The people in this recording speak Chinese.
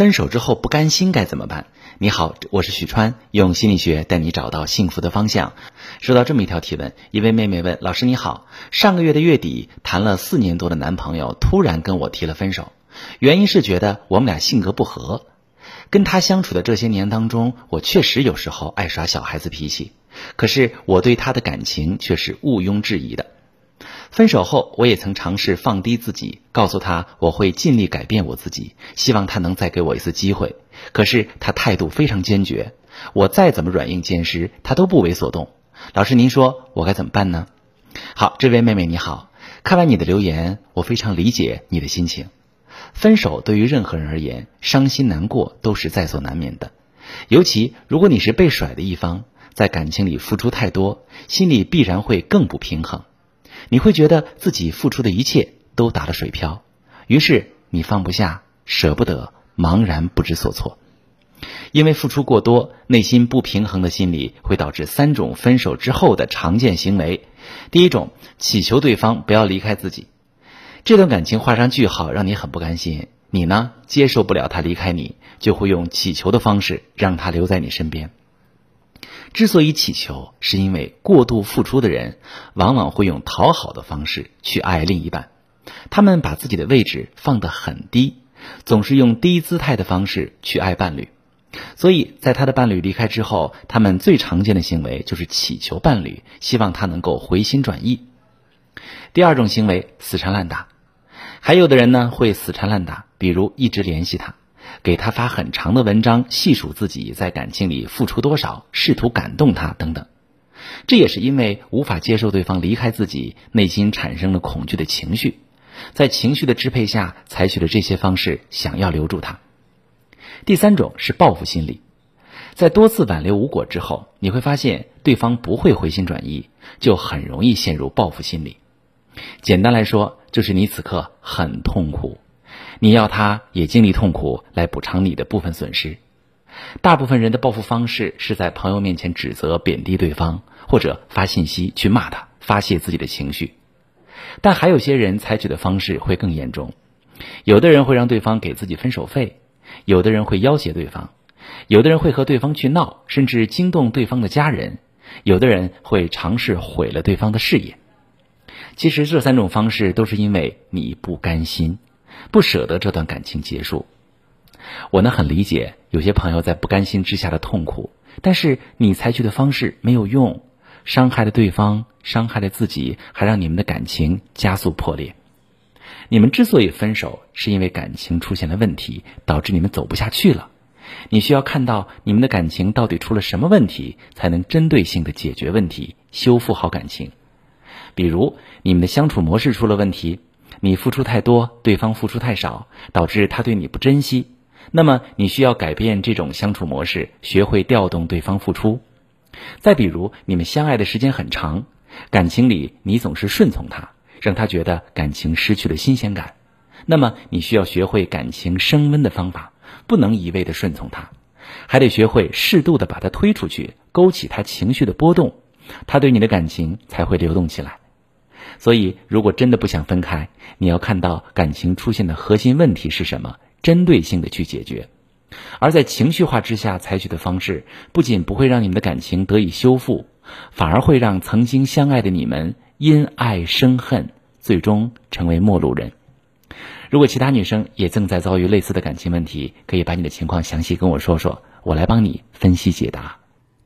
分手之后不甘心该怎么办？你好，我是许川，用心理学带你找到幸福的方向。收到这么一条提问，一位妹妹问老师你好，上个月的月底谈了四年多的男朋友突然跟我提了分手，原因是觉得我们俩性格不合。跟他相处的这些年当中，我确实有时候爱耍小孩子脾气，可是我对他的感情却是毋庸置疑的。分手后，我也曾尝试放低自己，告诉他我会尽力改变我自己，希望他能再给我一次机会。可是他态度非常坚决，我再怎么软硬兼施，他都不为所动。老师，您说我该怎么办呢？好，这位妹妹你好，看完你的留言，我非常理解你的心情。分手对于任何人而言，伤心难过都是在所难免的，尤其如果你是被甩的一方，在感情里付出太多，心里必然会更不平衡。你会觉得自己付出的一切都打了水漂，于是你放不下、舍不得、茫然不知所措。因为付出过多，内心不平衡的心理会导致三种分手之后的常见行为。第一种，祈求对方不要离开自己，这段感情画上句号，让你很不甘心。你呢，接受不了他离开你，就会用祈求的方式让他留在你身边。之所以乞求，是因为过度付出的人往往会用讨好的方式去爱另一半，他们把自己的位置放得很低，总是用低姿态的方式去爱伴侣，所以在他的伴侣离开之后，他们最常见的行为就是乞求伴侣，希望他能够回心转意。第二种行为，死缠烂打，还有的人呢会死缠烂打，比如一直联系他。给他发很长的文章，细数自己在感情里付出多少，试图感动他等等。这也是因为无法接受对方离开自己，内心产生了恐惧的情绪，在情绪的支配下，采取了这些方式，想要留住他。第三种是报复心理，在多次挽留无果之后，你会发现对方不会回心转意，就很容易陷入报复心理。简单来说，就是你此刻很痛苦。你要他也经历痛苦来补偿你的部分损失。大部分人的报复方式是在朋友面前指责、贬低对方，或者发信息去骂他，发泄自己的情绪。但还有些人采取的方式会更严重。有的人会让对方给自己分手费，有的人会要挟对方，有的人会和对方去闹，甚至惊动对方的家人，有的人会尝试毁了对方的事业。其实这三种方式都是因为你不甘心。不舍得这段感情结束，我呢很理解有些朋友在不甘心之下的痛苦，但是你采取的方式没有用，伤害了对方，伤害了自己，还让你们的感情加速破裂。你们之所以分手，是因为感情出现了问题，导致你们走不下去了。你需要看到你们的感情到底出了什么问题，才能针对性的解决问题，修复好感情。比如你们的相处模式出了问题。你付出太多，对方付出太少，导致他对你不珍惜。那么你需要改变这种相处模式，学会调动对方付出。再比如，你们相爱的时间很长，感情里你总是顺从他，让他觉得感情失去了新鲜感。那么你需要学会感情升温的方法，不能一味的顺从他，还得学会适度的把他推出去，勾起他情绪的波动，他对你的感情才会流动起来。所以，如果真的不想分开，你要看到感情出现的核心问题是什么，针对性的去解决。而在情绪化之下采取的方式，不仅不会让你们的感情得以修复，反而会让曾经相爱的你们因爱生恨，最终成为陌路人。如果其他女生也正在遭遇类似的感情问题，可以把你的情况详细跟我说说，我来帮你分析解答。